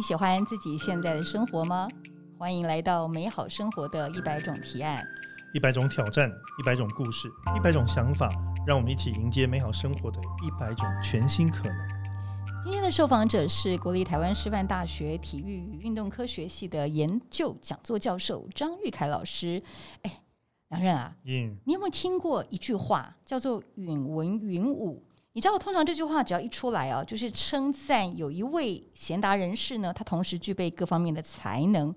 你喜欢自己现在的生活吗？欢迎来到美好生活的一百种提案。一百种挑战，一百种故事，一百种想法，让我们一起迎接美好生活的一百种全新可能。今天的受访者是国立台湾师范大学体育与运动科学系的研究讲座教授张玉凯老师。哎，梁任啊，嗯，你有没有听过一句话叫做“允文允武”？你知道，通常这句话只要一出来啊，就是称赞有一位贤达人士呢，他同时具备各方面的才能。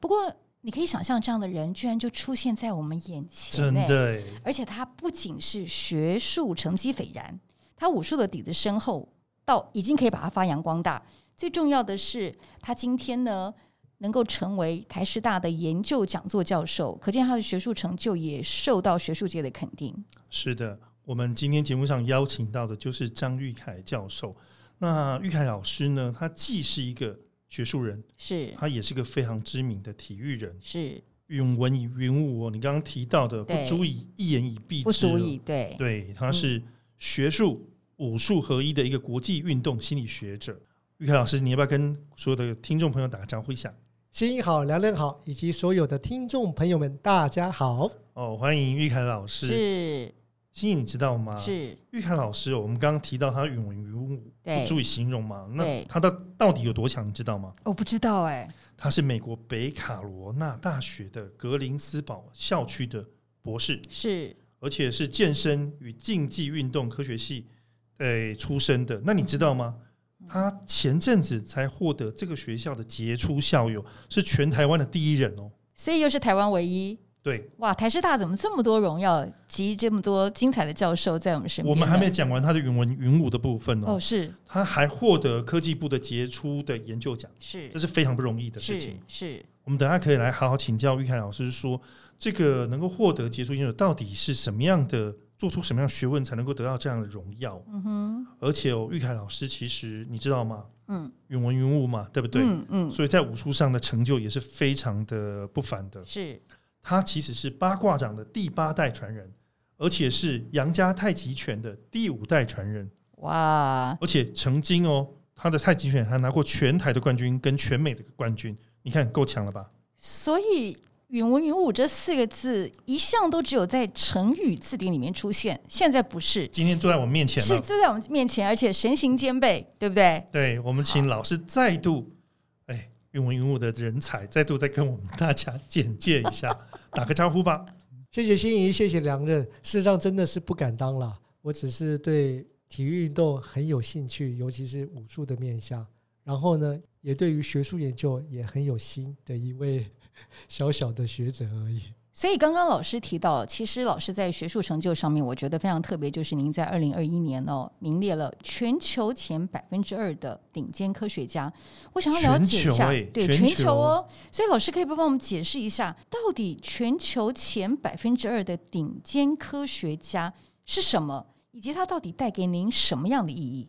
不过，你可以想象，这样的人居然就出现在我们眼前，真的，而且他不仅是学术成绩斐然，他武术的底子深厚，到已经可以把它发扬光大。最重要的是，他今天呢能够成为台师大的研究讲座教授，可见他的学术成就也受到学术界的肯定。是的。我们今天节目上邀请到的就是张玉凯教授。那玉凯老师呢？他既是一个学术人，是他也是个非常知名的体育人，是允文以云武哦。你刚刚提到的，不足以一言以蔽之，不足以对对，他是学术武术合一的一个国际运动心理学者。玉凯老师，你要不要跟所有的听众朋友打个招呼一下？新英好，梁人好，以及所有的听众朋友们，大家好哦！欢迎玉凯老师，是。心怡，你知道吗？是玉涵老师，我们刚刚提到他允文允武，不足以形容嘛？那他的到底有多强？你知道吗？我不知道哎。他是美国北卡罗纳大学的格林斯堡校区的博士，是，而且是健身与竞技运动科学系诶出身的。那你知道吗？他前阵子才获得这个学校的杰出校友，是全台湾的第一人哦。所以又是台湾唯一。对，哇，台师大怎么这么多荣耀及这么多精彩的教授在我们身边？我们还没讲完他的云文云武的部分哦。哦，是，他还获得科技部的杰出的研究奖，是，这是非常不容易的事情。是，我们等下可以来好好请教玉凯老师，说这个能够获得杰出研究，到底是什么样的，做出什么样学问才能够得到这样的荣耀？嗯哼。而且哦，玉凯老师其实你知道吗？嗯，云文云武嘛，对不对？嗯嗯。所以在武术上的成就也是非常的不凡的。是。他其实是八卦掌的第八代传人，而且是杨家太极拳的第五代传人。哇！而且曾经哦，他的太极拳还拿过全台的冠军跟全美的冠军，你看够强了吧？所以“允文云武”这四个字一向都只有在成语字典里面出现，现在不是。今天坐在我们面前，是坐在我们面前，而且神形兼备，对不对？对，我们请老师再度。云文云武的人才再度再跟我们大家简介一下，打个招呼吧。谢谢心仪，谢谢梁任。事实上真的是不敢当了，我只是对体育运动很有兴趣，尤其是武术的面向。然后呢，也对于学术研究也很有心的一位小小的学者而已。所以刚刚老师提到，其实老师在学术成就上面，我觉得非常特别，就是您在二零二一年哦，名列了全球前百分之二的顶尖科学家。我想要了解一下，对全球哦，所以老师可以不帮我们解释一下，到底全球前百分之二的顶尖科学家是什么，以及它到底带给您什么样的意义？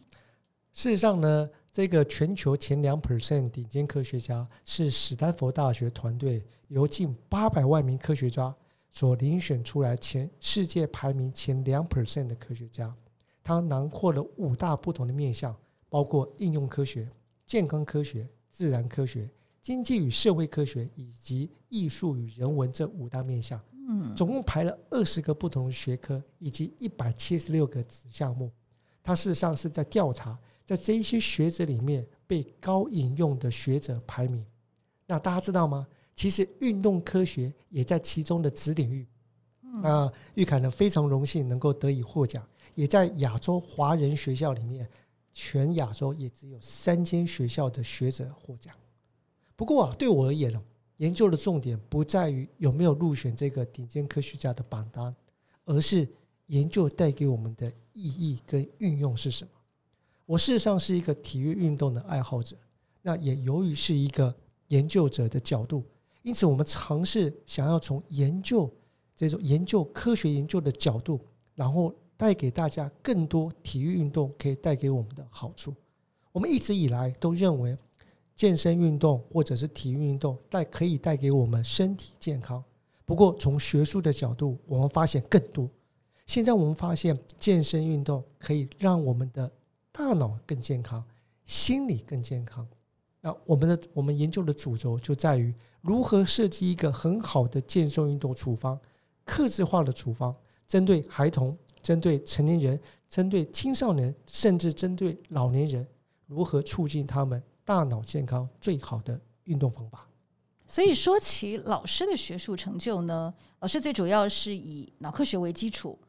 事实上呢？这个全球前两 percent 顶尖科学家是史丹佛大学团队由近八百万名科学家所遴选出来前世界排名前两 percent 的科学家，他囊括了五大不同的面向，包括应用科学、健康科学、自然科学、经济与社会科学以及艺术与人文这五大面向。嗯，总共排了二十个不同的学科以及一百七十六个子项目。它事实上是在调查。在这一些学者里面被高引用的学者排名，那大家知道吗？其实运动科学也在其中的子领域。那玉凯呢非常荣幸能够得以获奖，也在亚洲华人学校里面，全亚洲也只有三间学校的学者获奖。不过啊，对我而言呢，研究的重点不在于有没有入选这个顶尖科学家的榜单，而是研究带给我们的意义跟运用是什么。我事实上是一个体育运动的爱好者，那也由于是一个研究者的角度，因此我们尝试想要从研究这种研究科学研究的角度，然后带给大家更多体育运动可以带给我们的好处。我们一直以来都认为健身运动或者是体育运动带可以带给我们身体健康，不过从学术的角度，我们发现更多。现在我们发现健身运动可以让我们的大脑更健康，心理更健康，那我们的我们研究的主轴就在于如何设计一个很好的健身运动处方，克制化的处方，针对孩童、针对成年人、针对青少年，甚至针对老年人，如何促进他们大脑健康最好的运动方法。所以说起老师的学术成就呢，老师最主要是以脑科学为基础。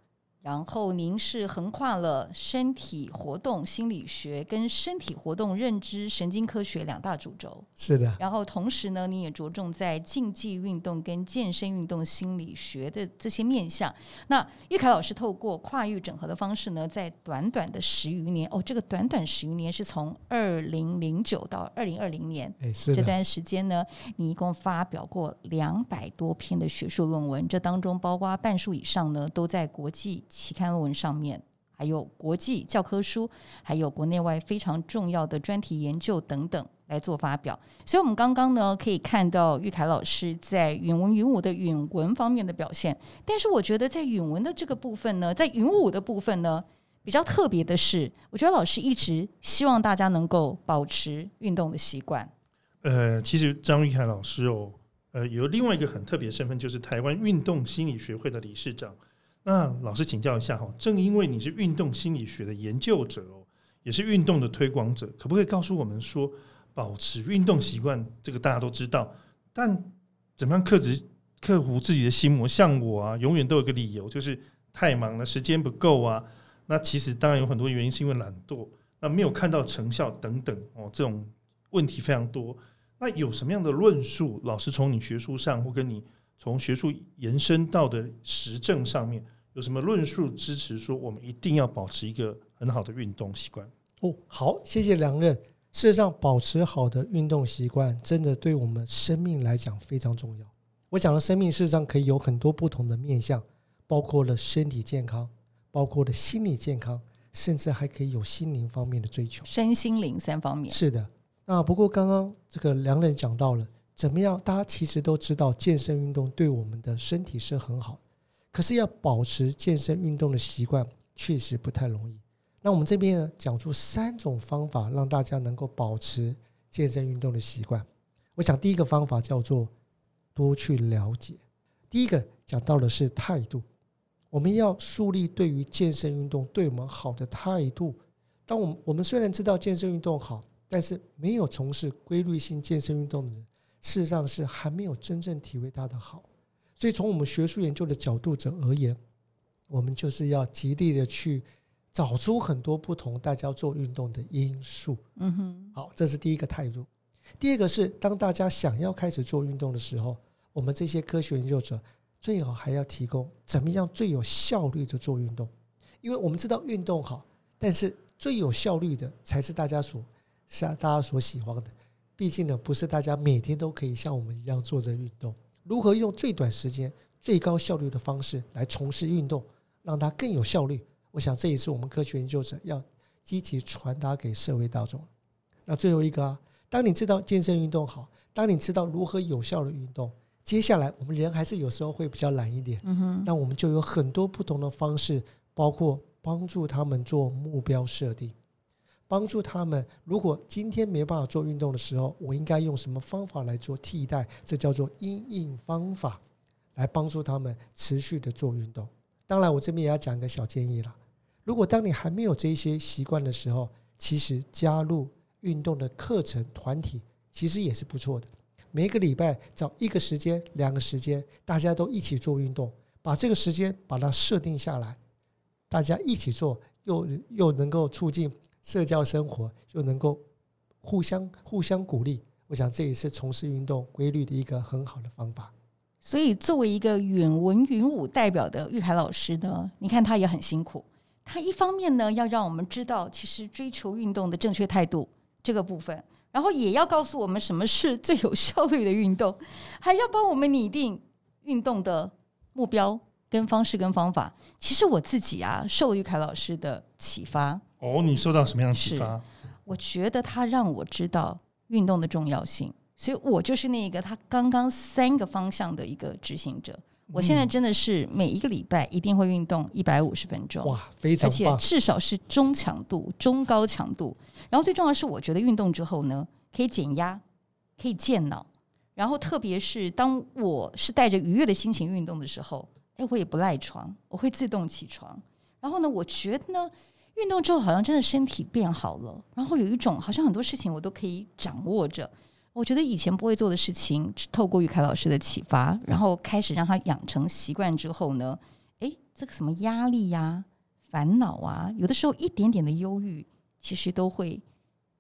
然后您是横跨了身体活动心理学跟身体活动认知神经科学两大主轴，是的。然后同时呢，你也着重在竞技运动跟健身运动心理学的这些面向。那玉凯老师透过跨域整合的方式呢，在短短的十余年，哦，这个短短十余年是从二零零九到二零二零年，哎，是这段时间呢，你一共发表过两百多篇的学术论文，这当中包括半数以上呢，都在国际。期刊论文上面，还有国际教科书，还有国内外非常重要的专题研究等等来做发表。所以，我们刚刚呢可以看到玉凯老师在允文允武的允文方面的表现。但是，我觉得在允文的这个部分呢，在允武的部分呢，比较特别的是，我觉得老师一直希望大家能够保持运动的习惯。呃，其实张玉凯老师哦，呃，有另外一个很特别身份，就是台湾运动心理学会的理事长。那老师请教一下哈，正因为你是运动心理学的研究者哦，也是运动的推广者，可不可以告诉我们说，保持运动习惯这个大家都知道，但怎么样克制克服自己的心魔？像我啊，永远都有个理由，就是太忙了，时间不够啊。那其实当然有很多原因，是因为懒惰，那没有看到成效等等哦，这种问题非常多。那有什么样的论述？老师从你学术上或跟你从学术延伸到的实证上面。有什么论述支持说我们一定要保持一个很好的运动习惯？哦，好，谢谢梁任。事实上，保持好的运动习惯真的对我们生命来讲非常重要。我讲的生命，事实上可以有很多不同的面向，包括了身体健康，包括了心理健康，甚至还可以有心灵方面的追求，身心灵三方面。是的。那不过刚刚这个梁任讲到了怎么样？大家其实都知道，健身运动对我们的身体是很好。可是要保持健身运动的习惯，确实不太容易。那我们这边呢，讲出三种方法，让大家能够保持健身运动的习惯。我想第一个方法叫做多去了解。第一个讲到的是态度，我们要树立对于健身运动对我们好的态度。当我们我们虽然知道健身运动好，但是没有从事规律性健身运动的人，事实上是还没有真正体会它的好。所以，从我们学术研究的角度者而言，我们就是要极力的去找出很多不同大家做运动的因素。嗯哼，好，这是第一个态度。第二个是，当大家想要开始做运动的时候，我们这些科学研究者最好还要提供怎么样最有效率的做运动，因为我们知道运动好，但是最有效率的才是大家所是大家所喜欢的。毕竟呢，不是大家每天都可以像我们一样做着运动。如何用最短时间、最高效率的方式来从事运动，让它更有效率？我想这也是我们科学研究者要积极传达给社会大众。那最后一个啊，当你知道健身运动好，当你知道如何有效的运动，接下来我们人还是有时候会比较懒一点。嗯哼，那我们就有很多不同的方式，包括帮助他们做目标设定。帮助他们，如果今天没办法做运动的时候，我应该用什么方法来做替代？这叫做因应方法，来帮助他们持续的做运动。当然，我这边也要讲一个小建议了。如果当你还没有这些习惯的时候，其实加入运动的课程团体其实也是不错的。每个礼拜找一个时间、两个时间，大家都一起做运动，把这个时间把它设定下来，大家一起做，又又能够促进。社交生活就能够互相互相鼓励，我想这也是从事运动规律的一个很好的方法。所以，作为一个远文云武代表的玉海老师呢，你看他也很辛苦。他一方面呢要让我们知道，其实追求运动的正确态度这个部分，然后也要告诉我们什么是最有效率的运动，还要帮我们拟定运动的目标跟方式跟方法。其实我自己啊，受玉凯老师的启发。哦，你受到什么样的启发？我觉得他让我知道运动的重要性，所以我就是那个他刚刚三个方向的一个执行者。我现在真的是每一个礼拜一定会运动一百五十分钟，哇，非常棒！而且至少是中强度、中高强度。然后最重要的是，我觉得运动之后呢，可以减压，可以健脑。然后，特别是当我是带着愉悦的心情运动的时候，哎，我也不赖床，我会自动起床。然后呢，我觉得呢，运动之后好像真的身体变好了，然后有一种好像很多事情我都可以掌握着。我觉得以前不会做的事情，透过玉凯老师的启发，然后开始让他养成习惯之后呢，哎，这个什么压力呀、烦恼啊，有的时候一点点的忧郁，其实都会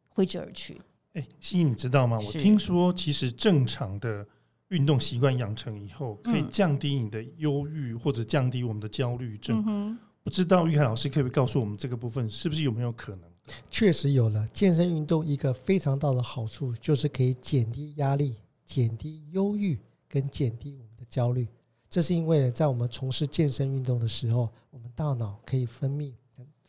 挥之而去。哎，西西，你知道吗？我听说，其实正常的运动习惯养成以后，可以降低你的忧郁，或者降低我们的焦虑症。不知道玉海老师可不可以告诉我们这个部分是不是有没有可能？确实有了，健身运动一个非常大的好处就是可以减低压力、减低忧郁跟减低我们的焦虑。这是因为在我们从事健身运动的时候，我们大脑可以分泌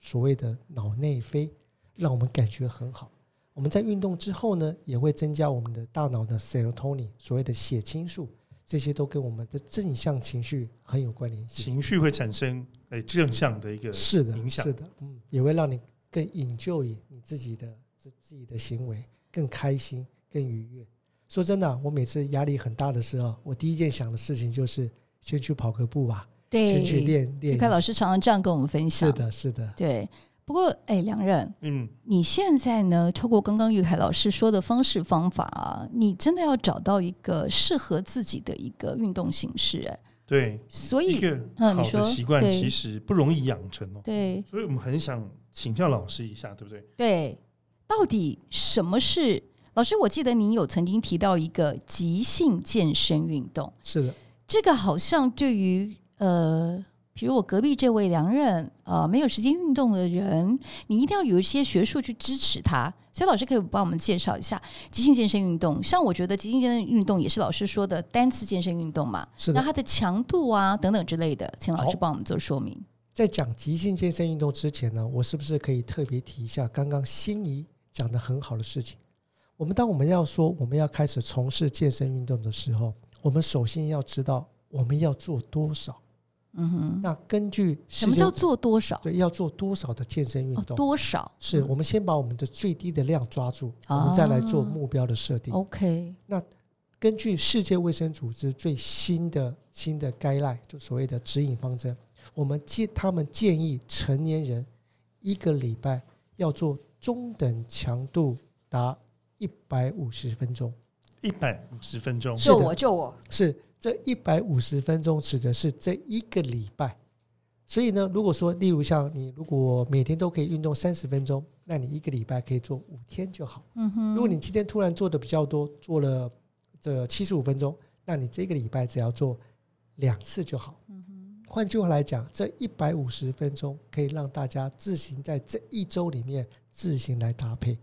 所谓的脑内啡，让我们感觉很好。我们在运动之后呢，也会增加我们的大脑的 serotonin，所谓的血清素，这些都跟我们的正向情绪很有关联性。情绪会产生诶正向的一个是的影响，是的，嗯，也会让你更 enjoy 你自己的自自己的行为，更开心、更愉悦。说真的，我每次压力很大的时候，我第一件想的事情就是先去跑个步吧，对，先去练练。你看老师常常这样跟我们分享，是的，是的，对。不过，哎，梁任，嗯，你现在呢？透过刚刚玉凯老师说的方式方法啊，你真的要找到一个适合自己的一个运动形式，哎，对，所以一个好的习惯其实不容易养成哦。对，所以我们很想请教老师一下，对不对？对，到底什么是老师？我记得您有曾经提到一个即兴健身运动，是的，这个好像对于呃。比如我隔壁这位良人，呃，没有时间运动的人，你一定要有一些学术去支持他。所以老师可以帮我们介绍一下即兴健身运动。像我觉得即兴健身运动也是老师说的单次健身运动嘛，那它的强度啊等等之类的，请老师帮我们做说明。在讲即兴健身运动之前呢，我是不是可以特别提一下刚刚心仪讲的很好的事情？我们当我们要说我们要开始从事健身运动的时候，我们首先要知道我们要做多少。嗯哼，那根据什么叫做多少？对，要做多少的健身运动？多少？是我们先把我们的最低的量抓住，我们再来做目标的设定。OK。那根据世界卫生组织最新的新的 guideline，就所谓的指引方针，我们建他们建议成年人一个礼拜要做中等强度达一百五十分钟。一百五十分钟？救我！救我！是。这一百五十分钟指的是这一个礼拜，所以呢，如果说例如像你如果每天都可以运动三十分钟，那你一个礼拜可以做五天就好。嗯哼。如果你今天突然做的比较多，做了这七十五分钟，那你这个礼拜只要做两次就好。嗯哼。换句话来讲，这一百五十分钟可以让大家自行在这一周里面自行来搭配。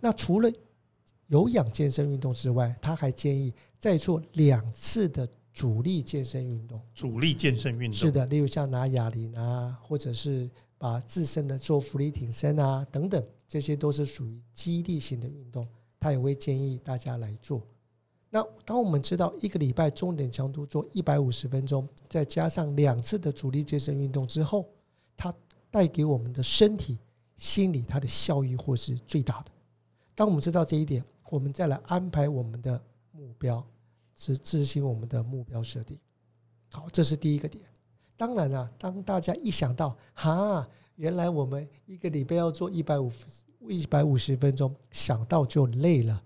那除了有氧健身运动之外，他还建议再做两次的主力健身运动。主力健身运动是的，例如像拿哑铃啊，或者是把自身的做浮力挺身啊等等，这些都是属于激励型的运动。他也会建议大家来做。那当我们知道一个礼拜重点强度做一百五十分钟，再加上两次的主力健身运动之后，它带给我们的身体、心理它的效益或是最大的。当我们知道这一点。我们再来安排我们的目标，执执行我们的目标设定。好，这是第一个点。当然了，当大家一想到哈，原来我们一个礼拜要做一百五一百五十分钟，想到就累了。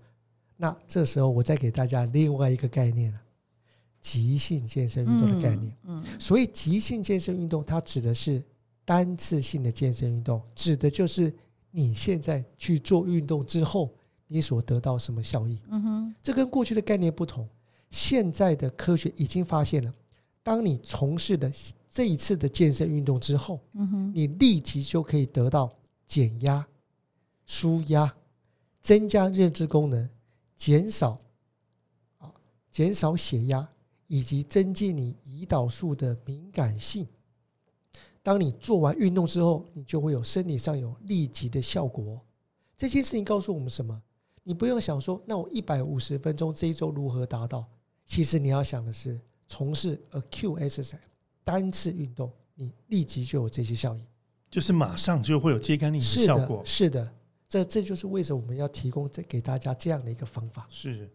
那这时候我再给大家另外一个概念了：急性健身运动的概念。嗯，所以急性健身运动它指的是单次性的健身运动，指的就是你现在去做运动之后。你所得到什么效益？嗯哼，这跟过去的概念不同。现在的科学已经发现了，当你从事的这一次的健身运动之后，嗯哼，你立即就可以得到减压、舒压、增加认知功能、减少啊、减少血压以及增进你胰岛素的敏感性。当你做完运动之后，你就会有生理上有立即的效果。这件事情告诉我们什么？你不用想说，那我一百五十分钟这一周如何达到？其实你要想的是，从事 acute exercise 单次运动，你立即就有这些效应，就是马上就会有揭竿力的效果。是的，这这就是为什么我们要提供这给大家这样的一个方法。是，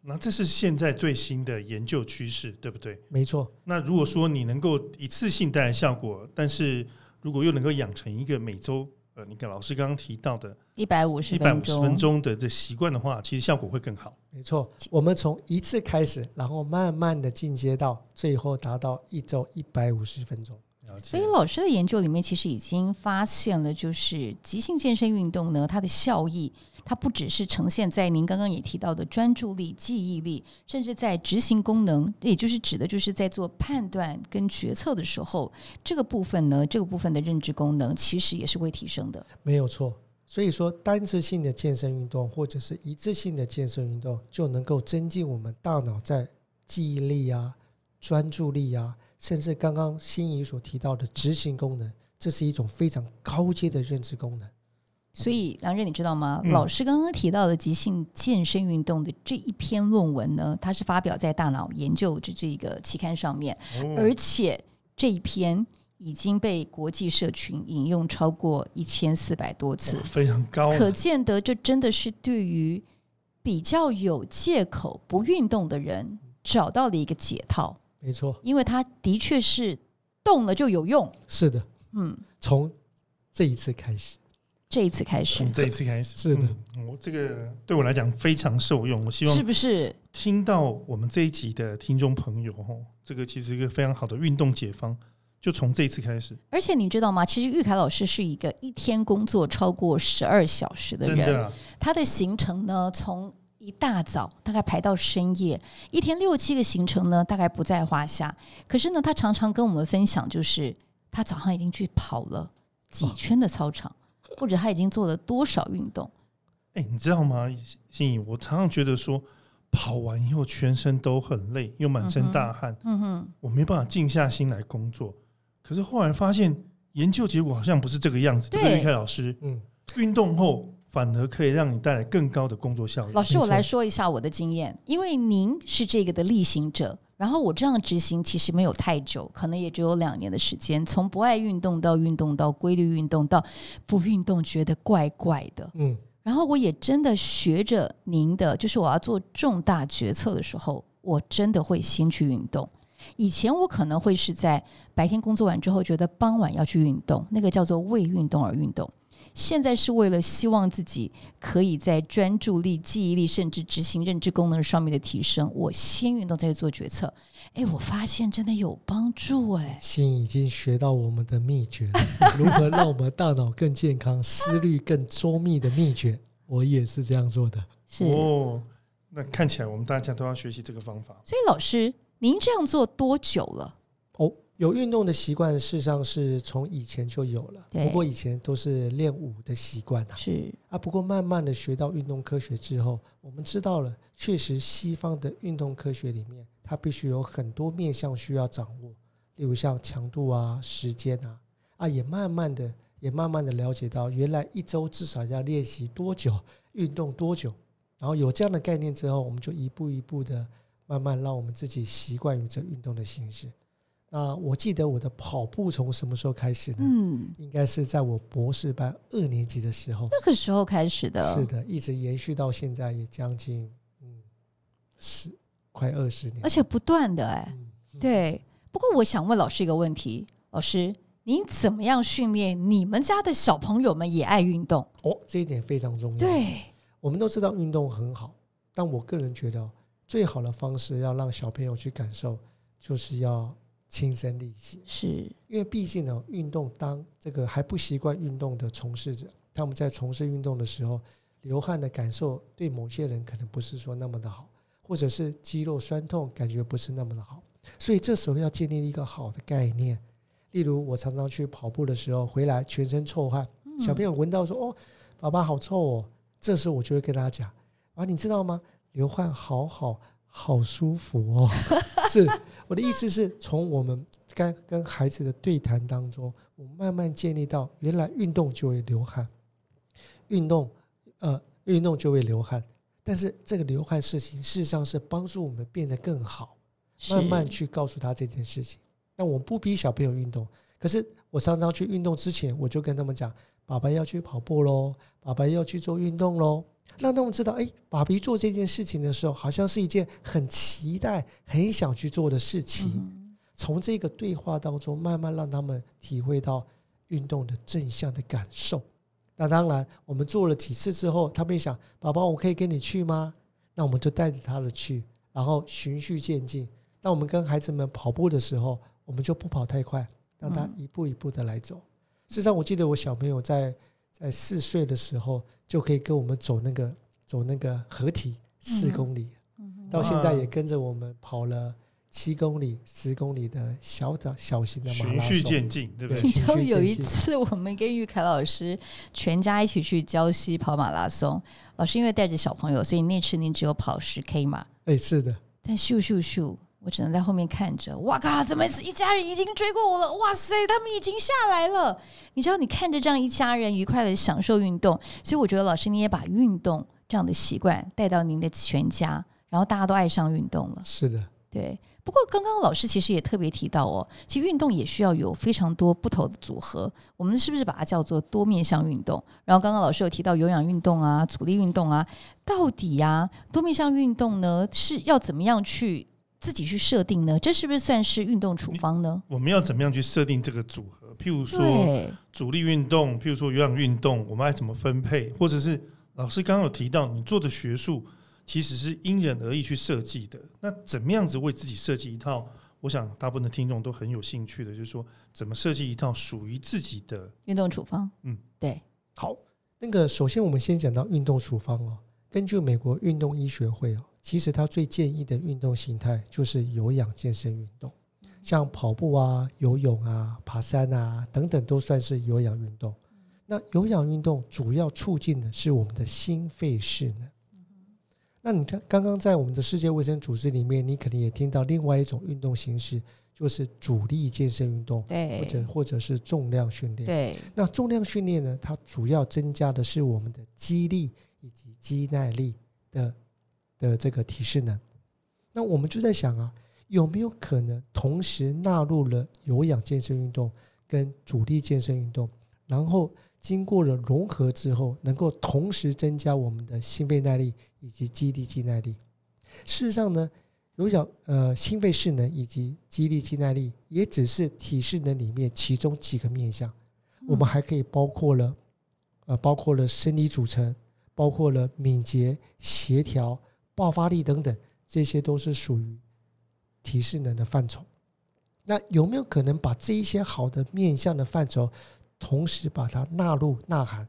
那这是现在最新的研究趋势，对不对？没错。那如果说你能够一次性带来效果，但是如果又能够养成一个每周。你看老师刚刚提到的，一百五十一百五十分钟的这习惯的话，其实效果会更好。没错，我们从一次开始，然后慢慢的进阶到最后达到一周一百五十分钟。所以老师的研究里面，其实已经发现了，就是急性健身运动呢，它的效益。它不只是呈现在您刚刚也提到的专注力、记忆力，甚至在执行功能，也就是指的就是在做判断跟决策的时候，这个部分呢，这个部分的认知功能其实也是会提升的。没有错，所以说单次性的健身运动或者是一次性的健身运动，就能够增进我们大脑在记忆力啊、专注力啊，甚至刚刚心仪所提到的执行功能，这是一种非常高阶的认知功能。所以，梁任，你知道吗？老师刚刚提到的即兴健身运动的这一篇论文呢，它是发表在《大脑研究》这这个期刊上面，而且这一篇已经被国际社群引用超过一千四百多次，非常高。可见得，这真的是对于比较有借口不运动的人找到了一个解套。没错，因为它的确是动了就有用。是的，嗯，从这一次开始。这一次开始，从这一次开始，是的，我这个对我来讲非常受用。我希望是不是听到我们这一集的听众朋友，哦，这个其实一个非常好的运动解方，就从这一次开始。而且你知道吗？其实玉凯老师是一个一天工作超过十二小时的人，他的行程呢，从一大早大概排到深夜，一天六七个行程呢，大概不在话下。可是呢，他常常跟我们分享，就是他早上已经去跑了几圈的操场。或者他已经做了多少运动？哎，你知道吗，心怡？我常常觉得说，跑完以后全身都很累，又满身大汗，嗯哼，我没办法静下心来工作。可是后来发现，研究结果好像不是这个样子，对不对，凯老师？嗯，运动后反而可以让你带来更高的工作效率。老师，我来说一下我的经验，因为您是这个的例行者。然后我这样执行其实没有太久，可能也只有两年的时间。从不爱运动到运动，到规律运动，到不运动觉得怪怪的。嗯，然后我也真的学着您的，就是我要做重大决策的时候，我真的会先去运动。以前我可能会是在白天工作完之后，觉得傍晚要去运动，那个叫做为运动而运动。现在是为了希望自己可以在专注力、记忆力，甚至执行认知功能上面的提升。我先运动再去做决策，哎，我发现真的有帮助哎。心已经学到我们的秘诀了，如何让我们大脑更健康、思虑更周密的秘诀，我也是这样做的。是哦，那看起来我们大家都要学习这个方法。所以老师，您这样做多久了？哦。有运动的习惯，事实上是从以前就有了。不过以前都是练武的习惯啊。是啊，不过慢慢的学到运动科学之后，我们知道了，确实西方的运动科学里面，它必须有很多面向需要掌握，例如像强度啊、时间啊，啊，也慢慢的、也慢慢的了解到，原来一周至少要练习多久，运动多久。然后有这样的概念之后，我们就一步一步的慢慢让我们自己习惯于这运动的形式。那我记得我的跑步从什么时候开始呢？嗯，应该是在我博士班二年级的时候。那个时候开始的，是的，一直延续到现在也将近嗯十快二十年，而且不断的哎，对。不过我想问老师一个问题，老师，您怎么样训练你们家的小朋友们也爱运动？哦，这一点非常重要。对，我们都知道运动很好，但我个人觉得最好的方式要让小朋友去感受，就是要。亲身力行，是因为毕竟呢，运动当这个还不习惯运动的从事者，他们在从事运动的时候，流汗的感受对某些人可能不是说那么的好，或者是肌肉酸痛感觉不是那么的好，所以这时候要建立一个好的概念。例如，我常常去跑步的时候回来全身臭汗，小朋友闻到说：“哦，爸爸好臭哦。”这时候我就会跟他讲：“啊，你知道吗？流汗好好。”好舒服哦！是我的意思是从我们跟跟孩子的对谈当中，我慢慢建立到原来运动就会流汗，运动呃运动就会流汗，但是这个流汗事情事实上是帮助我们变得更好，慢慢去告诉他这件事情。那我们不逼小朋友运动，可是我常常去运动之前，我就跟他们讲：“爸爸要去跑步喽，爸爸要去做运动喽。”让他们知道，哎，爸比做这件事情的时候，好像是一件很期待、很想去做的事情。从这个对话当中，慢慢让他们体会到运动的正向的感受。那当然，我们做了几次之后，他们想：“宝宝，我可以跟你去吗？”那我们就带着他的去，然后循序渐进。当我们跟孩子们跑步的时候，我们就不跑太快，让他一步一步的来走。事实上，我记得我小朋友在在四岁的时候就可以跟我们走那个走那个合体四公里，到现在也跟着我们跑了七公里、十公里的小小小型的马拉松。循序渐进，对不对？就有一次，我们跟玉凯老师全家一起去礁溪跑马拉松。老师因为带着小朋友，所以那次您只有跑十 K 嘛？哎，是的。但咻咻咻，我只能在后面看着。哇靠！怎么一家人已经追过我了？哇塞，他们已经下来了。你知道，你看着这样一家人愉快的享受运动，所以我觉得老师你也把运动这样的习惯带到您的全家，然后大家都爱上运动了。是的，对。不过，刚刚老师其实也特别提到哦，其实运动也需要有非常多不同的组合。我们是不是把它叫做多面向运动？然后，刚刚老师有提到有氧运动啊、阻力运动啊，到底呀，多面向运动呢是要怎么样去自己去设定呢？这是不是算是运动处方呢？我们要怎么样去设定这个组合？譬如说，主力运动，譬如说有氧运动，我们爱怎么分配？或者是老师刚刚有提到你做的学术。其实是因人而异去设计的。那怎么样子为自己设计一套？我想大部分的听众都很有兴趣的，就是说怎么设计一套属于自己的运动处方。嗯，对。好，那个首先我们先讲到运动处方哦。根据美国运动医学会哦，其实他最建议的运动形态就是有氧健身运动，像跑步啊、游泳啊、爬山啊等等，都算是有氧运动。那有氧运动主要促进的是我们的心肺势能。那你看，刚刚在我们的世界卫生组织里面，你肯定也听到另外一种运动形式，就是主力健身运动，对，或者或者是重量训练，对。那重量训练呢，它主要增加的是我们的肌力以及肌耐力的的这个体适能。那我们就在想啊，有没有可能同时纳入了有氧健身运动跟主力健身运动，然后？经过了融合之后，能够同时增加我们的心肺耐力以及肌力肌耐力。事实上呢，有氧呃心肺势能以及肌力肌耐力也只是体适能里面其中几个面向。我们还可以包括了呃包括了生理组成，包括了敏捷、协调、爆发力等等，这些都是属于提示能的范畴。那有没有可能把这一些好的面向的范畴？同时把它纳入呐喊，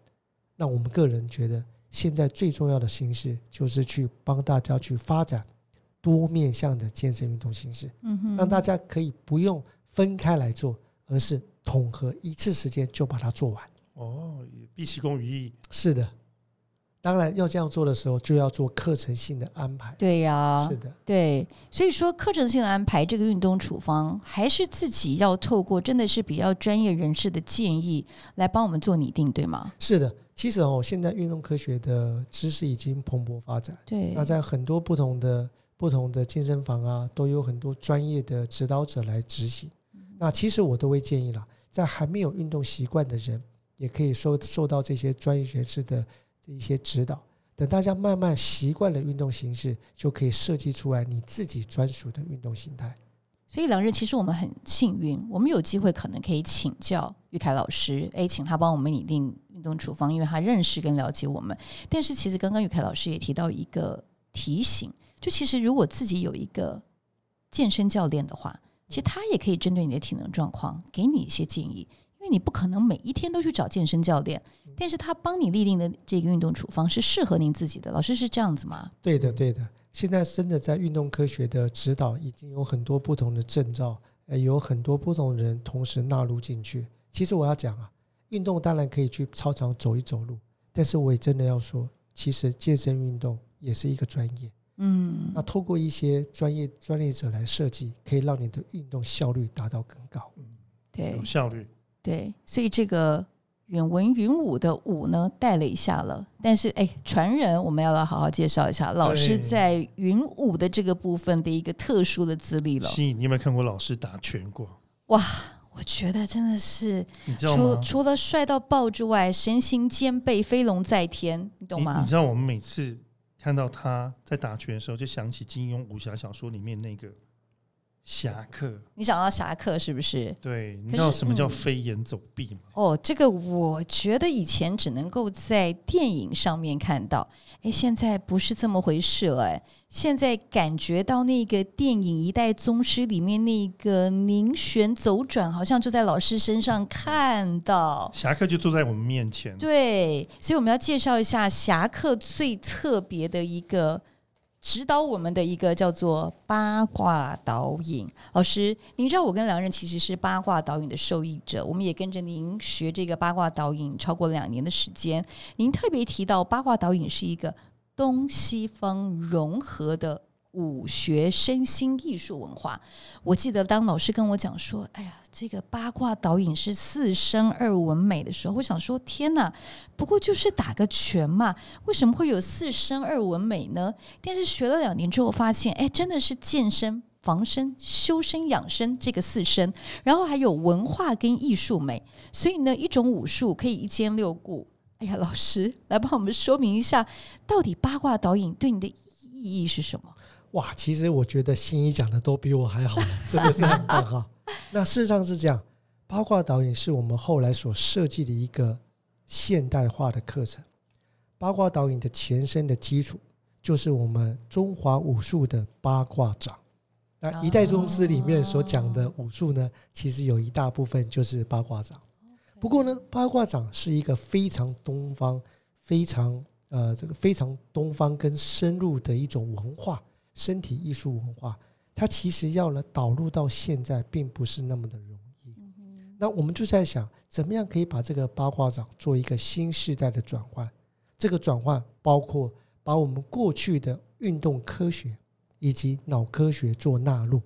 那我们个人觉得，现在最重要的形式就是去帮大家去发展多面向的健身运动形式，嗯哼，让大家可以不用分开来做，而是统合一次时间就把它做完。哦，毕其功于一。是的。当然要这样做的时候，就要做课程性的安排。对呀，是的，对，所以说课程性的安排，这个运动处方还是自己要透过真的是比较专业人士的建议来帮我们做拟定，对吗？是的，其实哦，现在运动科学的知识已经蓬勃发展。对，那在很多不同的不同的健身房啊，都有很多专业的指导者来执行。那其实我都会建议了，在还没有运动习惯的人，也可以受受到这些专业人士的。这一些指导，等大家慢慢习惯了运动形式，就可以设计出来你自己专属的运动形态。所以，两日其实我们很幸运，我们有机会可能可以请教玉凯老师，诶，请他帮我们拟定运动处方，因为他认识跟了解我们。但是，其实刚刚玉凯老师也提到一个提醒，就其实如果自己有一个健身教练的话，其实他也可以针对你的体能状况给你一些建议。因为你不可能每一天都去找健身教练，但是他帮你立定的这个运动处方是适合您自己的。老师是这样子吗？对的，对的。现在真的在运动科学的指导已经有很多不同的证照，呃，有很多不同人同时纳入进去。其实我要讲啊，运动当然可以去操场走一走路，但是我也真的要说，其实健身运动也是一个专业。嗯，那透过一些专业专业者来设计，可以让你的运动效率达到更高。嗯，对，有效率。对，所以这个远文云武的武呢带了一下了，但是哎，传人我们要来好好介绍一下老师在云武的这个部分的一个特殊的资历了。你有没有看过老师打拳过？哇，我觉得真的是？除除了帅到爆之外，神形兼备，飞龙在天，你懂吗？你知道我们每次看到他在打拳的时候，就想起金庸武侠小说里面那个。侠客，你想到侠客是不是？对，你知道什么叫飞檐走壁吗？哦，这个我觉得以前只能够在电影上面看到，哎，现在不是这么回事了。哎，现在感觉到那个电影《一代宗师》里面那个凝旋走转，好像就在老师身上看到。侠客就坐在我们面前。对，所以我们要介绍一下侠客最特别的一个。指导我们的一个叫做八卦导引老师，您知道我跟梁任其实是八卦导引的受益者，我们也跟着您学这个八卦导引超过两年的时间。您特别提到八卦导引是一个东西方融合的。武学、身心艺术文化，我记得当老师跟我讲说：“哎呀，这个八卦导引是四声二文美的时候，我想说天哪，不过就是打个拳嘛，为什么会有四声二文美呢？但是学了两年之后，发现哎，真的是健身、防身、修身、养生这个四声，然后还有文化跟艺术美，所以呢，一种武术可以一兼六顾。哎呀，老师来帮我们说明一下，到底八卦导引对你的意义是什么？”哇，其实我觉得新一讲的都比我还好，真的是很棒哈。那事实上是这样，八卦导引是我们后来所设计的一个现代化的课程。八卦导引的前身的基础就是我们中华武术的八卦掌。那一代宗师里面所讲的武术呢，其实有一大部分就是八卦掌。不过呢，八卦掌是一个非常东方、非常呃这个非常东方跟深入的一种文化。身体艺术文化，它其实要呢导入到现在，并不是那么的容易。那我们就在想，怎么样可以把这个八卦掌做一个新时代的转换？这个转换包括把我们过去的运动科学以及脑科学做纳入。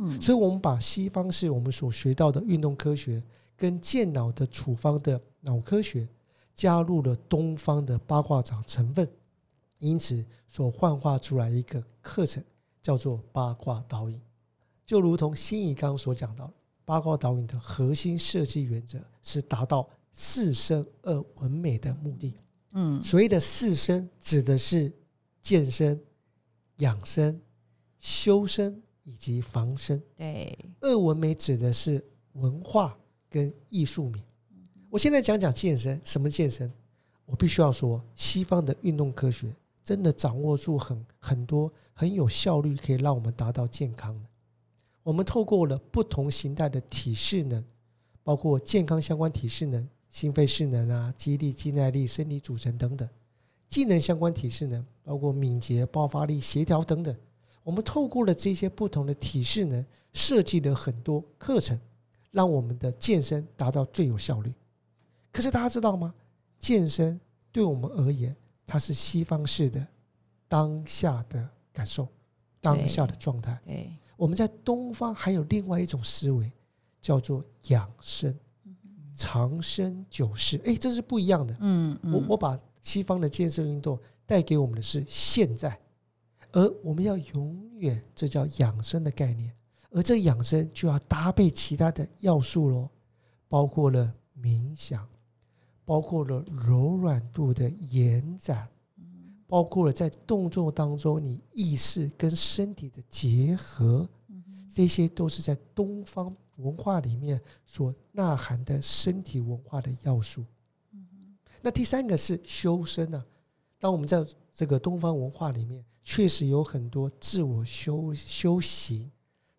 嗯，所以我们把西方是我们所学到的运动科学跟健脑的处方的脑科学，加入了东方的八卦掌成分。因此，所幻化出来一个课程叫做八卦导引，就如同新义刚所讲到，八卦导引的核心设计原则是达到四生二文美的目的。嗯，所谓的四生指的是健身、养生、修身以及防身。对，二文美指的是文化跟艺术美。我现在讲讲健身，什么健身？我必须要说，西方的运动科学。真的掌握住很很多很有效率，可以让我们达到健康的。我们透过了不同形态的体适能，包括健康相关体适能、心肺适能啊、肌力、肌耐力、身体组成等等；技能相关体适能，包括敏捷、爆发力、协调等等。我们透过了这些不同的体适能，设计了很多课程，让我们的健身达到最有效率。可是大家知道吗？健身对我们而言，它是西方式的当下的感受，当下的状态。我们在东方还有另外一种思维，叫做养生、长生久世。哎，这是不一样的。嗯，我我把西方的健身运动带给我们的是现在，而我们要永远，这叫养生的概念。而这养生就要搭配其他的要素喽，包括了冥想。包括了柔软度的延展，包括了在动作当中你意识跟身体的结合，这些都是在东方文化里面所呐含的身体文化的要素。那第三个是修身呢？当我们在这个东方文化里面，确实有很多自我修修行、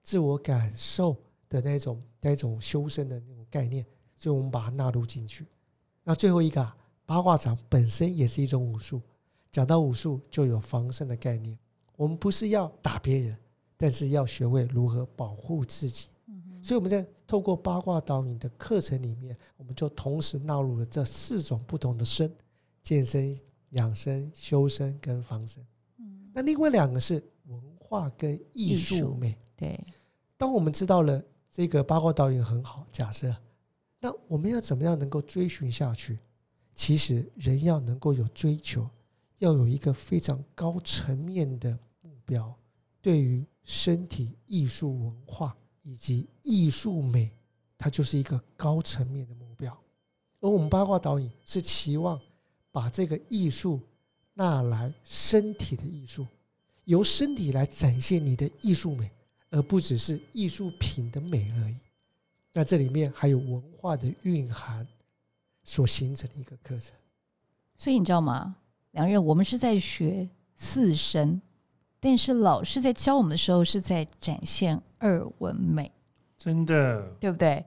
自我感受的那种那种修身的那种概念，所以我们把它纳入进去。那最后一个八卦掌本身也是一种武术。讲到武术，就有防身的概念。我们不是要打别人，但是要学会如何保护自己。所以我们在透过八卦导引的课程里面，我们就同时纳入了这四种不同的身：健身、养生、修身跟防身。那另外两个是文化跟艺术美。对。当我们知道了这个八卦导引很好，假设。那我们要怎么样能够追寻下去？其实人要能够有追求，要有一个非常高层面的目标。对于身体艺术文化以及艺术美它就是一个高层面的目标，而我们八卦导引是期望把这个艺术纳来身体的艺术，由身体来展现你的艺术美，而不只是艺术品的美而已。那这里面还有文化的蕴含所形成的一个课程。所以你知道吗，梁任，我们是在学四声，但是老师在教我们的时候是在展现二文美。真的，对不对？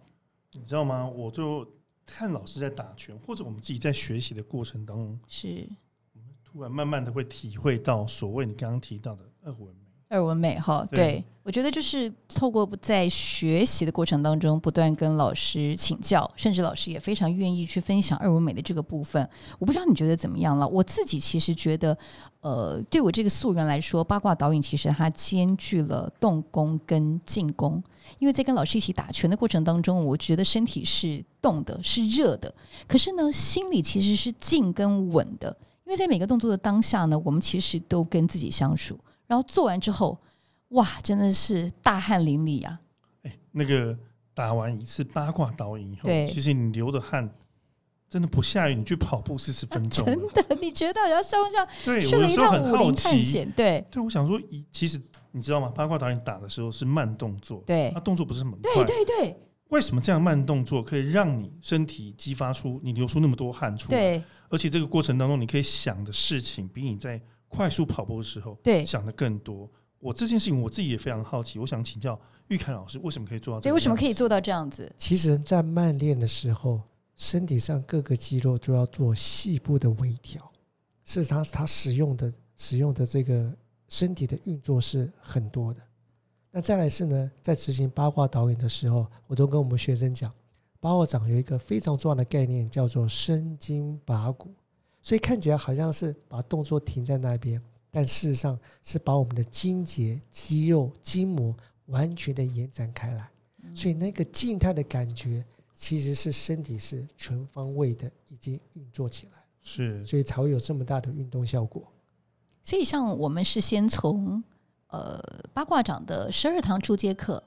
你知道吗？我就看老师在打拳，或者我们自己在学习的过程当中，是，突然慢慢的会体会到所谓你刚刚提到的二文。二文美哈，对我觉得就是透过在学习的过程当中，不断跟老师请教，甚至老师也非常愿意去分享二文美的这个部分。我不知道你觉得怎么样了？我自己其实觉得，呃，对我这个素人来说，八卦导引其实它兼具了动功跟静功。因为在跟老师一起打拳的过程当中，我觉得身体是动的，是热的，可是呢，心里其实是静跟稳的。因为在每个动作的当下呢，我们其实都跟自己相处。然后做完之后，哇，真的是大汗淋漓啊！哎，那个打完一次八卦导引以后，其实你流的汗真的不下雨，你去跑步四十分钟，真的，你觉得要像像对，我有时候很好奇，对，对，我想说，其实你知道吗？八卦导引打的时候是慢动作，对，它动作不是很快，对对对。为什么这样慢动作可以让你身体激发出你流出那么多汗出来？对，而且这个过程当中，你可以想的事情比你在快速跑步的时候，对想的更多。我这件事情我自己也非常好奇，我想请教玉凯老师，为什么可以做到？对，为什么可以做到这样子？其实，在慢练的时候，身体上各个肌肉都要做细部的微调，是他他使用的使用的这个身体的运作是很多的。那再来是呢，在执行八卦导引的时候，我都跟我们学生讲，八卦掌有一个非常重要的概念，叫做生筋拔骨。所以看起来好像是把动作停在那边，但事实上是把我们的筋节、肌肉、筋膜完全的延展开来。所以那个静态的感觉，其实是身体是全方位的已经运作起来，是，所以才会有这么大的运动效果。所以像我们是先从呃八卦掌的十二堂初阶课，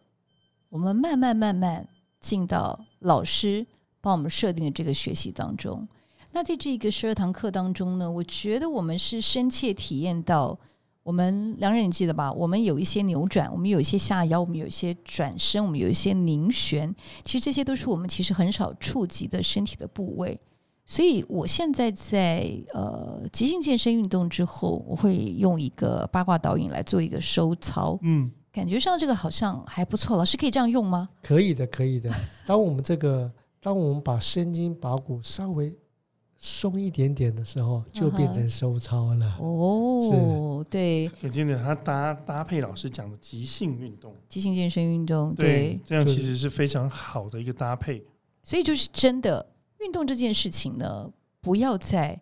我们慢慢慢慢进到老师帮我们设定的这个学习当中。那在这个十二堂课当中呢，我觉得我们是深切体验到，我们两人你记得吧？我们有一些扭转，我们有一些下腰，我们有一些转身，我们有一些拧旋，其实这些都是我们其实很少触及的身体的部位。所以我现在在呃即兴健身运动之后，我会用一个八卦导引来做一个收操，嗯，感觉上这个好像还不错。老师可以这样用吗？可以的，可以的。当我们这个，当我们把身筋拔骨稍微。松一点点的时候，就变成收操了。哦，对，可见的，它搭搭配老师讲的即兴运动、即兴健身运动，对，这样其实是非常好的一个搭配。所以就是真的运动这件事情呢，不要在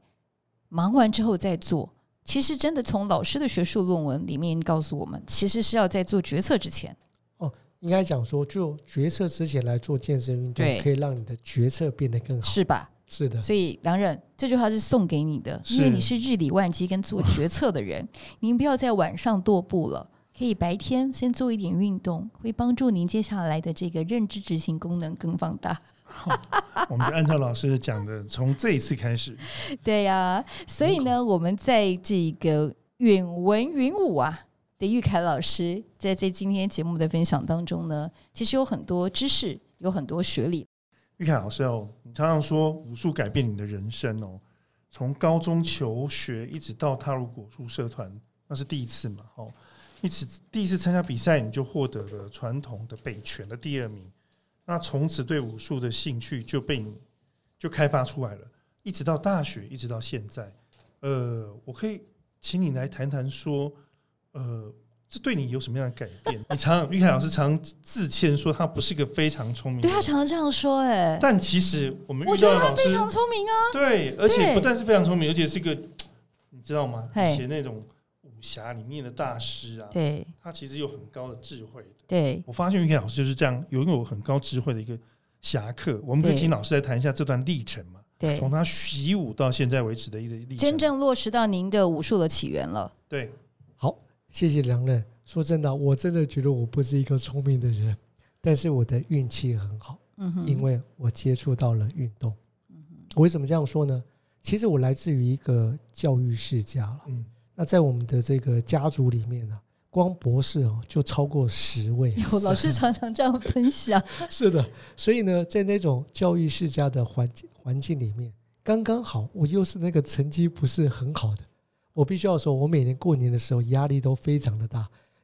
忙完之后再做。其实真的从老师的学术论文里面告诉我们，其实是要在做决策之前。哦，应该讲说，就决策之前来做健身运动，可以让你的决策变得更好，是吧？是的，所以梁忍这句话是送给你的，因为你是日理万机跟做决策的人，您不要在晚上踱步了，可以白天先做一点运动，会帮助您接下来的这个认知执行功能更放大。我们就按照老师讲的，从这一次开始。对呀，所以呢，我们在这个远文云武啊的玉凯老师，在在今天节目的分享当中呢，其实有很多知识，有很多学理。玉凯老师哦，你常常说武术改变你的人生哦，从高中求学一直到踏入果术社团，那是第一次嘛？哦，一次第一次参加比赛，你就获得了传统的北拳的第二名，那从此对武术的兴趣就被你就开发出来了，一直到大学，一直到现在。呃，我可以请你来谈谈说，呃。这对你有什么样的改变？你常玉凯老师常自谦说他不是个非常聪明，对他常常这样说，哎，但其实我们遇到的老师非常聪明啊，对，而且不但是非常聪明，而且是个你知道吗？以前那种武侠里面的大师啊，对，他其实有很高的智慧。对我发现玉凯老师就是这样，拥有很高智慧的一个侠客。我们可以请老师来谈一下这段历程嘛？对，从他习武到现在为止的一个历程，真正落实到您的武术的起源了。对。谢谢梁任。说真的，我真的觉得我不是一个聪明的人，但是我的运气很好。嗯因为我接触到了运动。我为什么这样说呢？其实我来自于一个教育世家了。嗯，那在我们的这个家族里面呢，光博士哦就超过十位。有老师常常这样分享。是的，所以呢，在那种教育世家的环境环境里面，刚刚好我又是那个成绩不是很好的。我必须要说，我每年过年的时候压力都非常的大，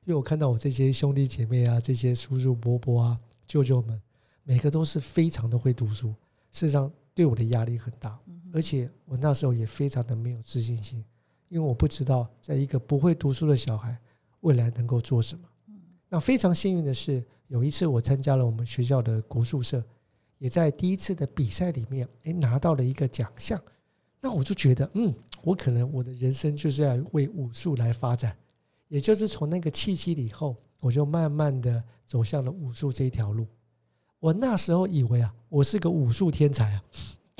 因为我看到我这些兄弟姐妹啊，这些叔叔伯伯啊、舅舅们，每个都是非常的会读书。事实上，对我的压力很大，而且我那时候也非常的没有自信心，因为我不知道在一个不会读书的小孩未来能够做什么。那非常幸运的是，有一次我参加了我们学校的国术社，也在第一次的比赛里面，诶拿到了一个奖项。那我就觉得，嗯，我可能我的人生就是要为武术来发展。也就是从那个契机以后，我就慢慢的走向了武术这一条路。我那时候以为啊，我是个武术天才啊。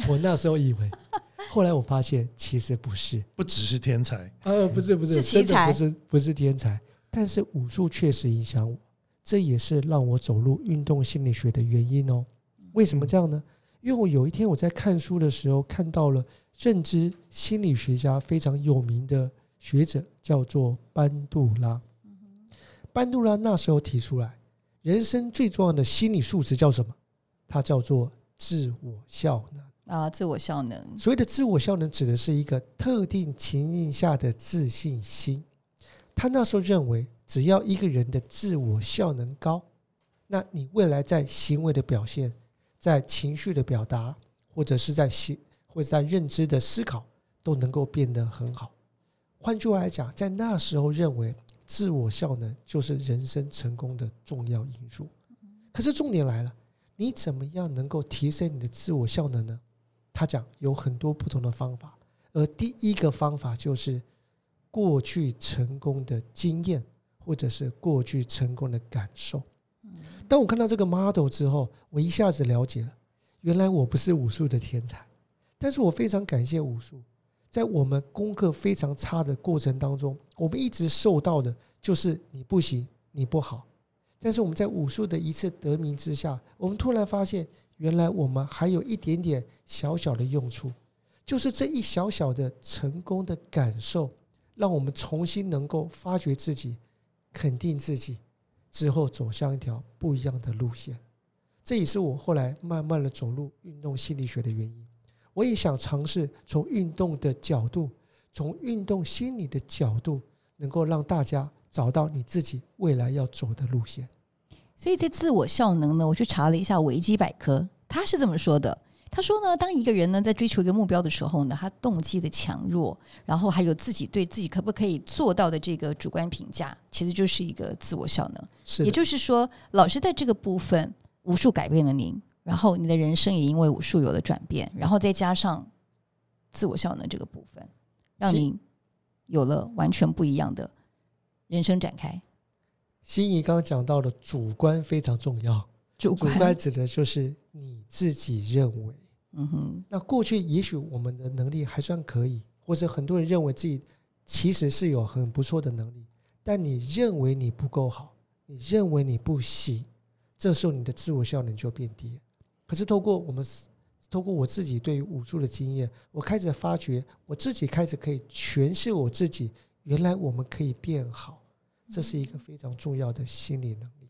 我那时候以为，后来我发现其实不是，不只是天才，呃，不是不是，是真的不是不是天才。但是武术确实影响我，这也是让我走入运动心理学的原因哦。为什么这样呢？因为我有一天我在看书的时候看到了认知心理学家非常有名的学者，叫做班杜拉。班杜拉那时候提出来。人生最重要的心理素质叫什么？它叫做自我效能啊！自我效能，所谓的自我效能指的是一个特定情境下的自信心。他那时候认为，只要一个人的自我效能高，那你未来在行为的表现、在情绪的表达，或者是在行或者在认知的思考，都能够变得很好。换句话来讲，在那时候认为。自我效能就是人生成功的重要因素。可是重点来了，你怎么样能够提升你的自我效能呢？他讲有很多不同的方法，而第一个方法就是过去成功的经验，或者是过去成功的感受。当我看到这个 model 之后，我一下子了解了，原来我不是武术的天才，但是我非常感谢武术。在我们功课非常差的过程当中，我们一直受到的就是你不行，你不好。但是我们在武术的一次得名之下，我们突然发现，原来我们还有一点点小小的用处，就是这一小小的成功的感受，让我们重新能够发掘自己，肯定自己，之后走向一条不一样的路线。这也是我后来慢慢的走入运动心理学的原因。我也想尝试从运动的角度，从运动心理的角度，能够让大家找到你自己未来要走的路线。所以在自我效能呢，我去查了一下维基百科，他是这么说的：他说呢，当一个人呢在追求一个目标的时候呢，他动机的强弱，然后还有自己对自己可不可以做到的这个主观评价，其实就是一个自我效能。是，也就是说，老师在这个部分无数改变了您。然后你的人生也因为武术有了转变，然后再加上自我效能这个部分，让你有了完全不一样的人生展开。心仪刚刚讲到的主观非常重要，主观指的就是你自己认为。嗯哼，那过去也许我们的能力还算可以，或者很多人认为自己其实是有很不错的能力，但你认为你不够好，你认为你不行，这时候你的自我效能就变低。可是透过我们，透过我自己对于武术的经验，我开始发觉，我自己开始可以诠释我自己。原来我们可以变好，这是一个非常重要的心理能力。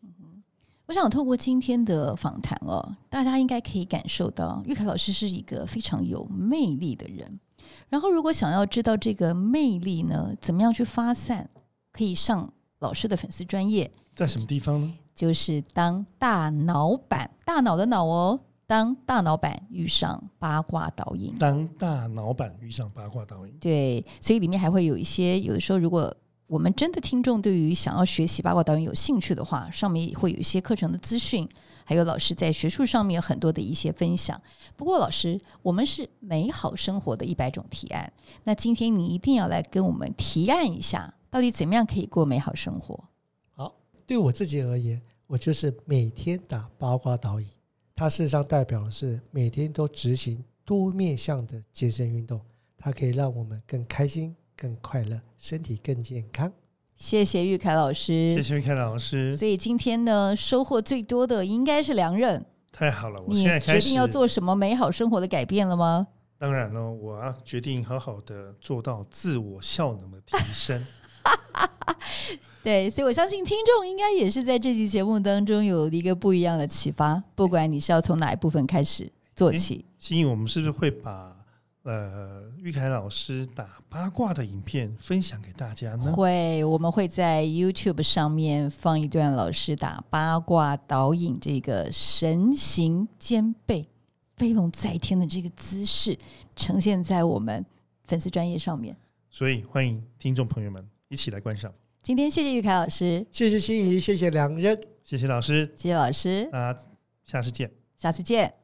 我想透过今天的访谈哦，大家应该可以感受到，玉凯老师是一个非常有魅力的人。然后，如果想要知道这个魅力呢，怎么样去发散，可以上老师的粉丝专业，在什么地方呢？就是当大脑板，大脑的脑哦。当大老板遇上八卦导引，当大老板遇上八卦导引，对，所以里面还会有一些，有的时候如果我们真的听众对于想要学习八卦导引有兴趣的话，上面也会有一些课程的资讯，还有老师在学术上面有很多的一些分享。不过，老师，我们是美好生活的一百种提案，那今天你一定要来跟我们提案一下，到底怎么样可以过美好生活？好，对我自己而言，我就是每天打八卦导引。它事实上代表的是每天都执行多面向的健身运动，它可以让我们更开心、更快乐，身体更健康。谢谢玉凯老师，谢谢玉凯老师。所以今天呢，收获最多的应该是梁任，太好了！我你现在开始决定要做什么美好生活的改变了吗？当然了，我要决定好好的做到自我效能的提升。对，所以我相信听众应该也是在这期节目当中有一个不一样的启发。不管你是要从哪一部分开始做起，心怡，我们是不是会把呃玉凯老师打八卦的影片分享给大家呢？会，我们会在 YouTube 上面放一段老师打八卦导引这个神形兼备、飞龙在天的这个姿势，呈现在我们粉丝专业上面。所以欢迎听众朋友们一起来观赏。今天谢谢玉凯老师，谢谢心仪，谢谢两人，谢谢老师，谢谢老师，啊下次见。下次见。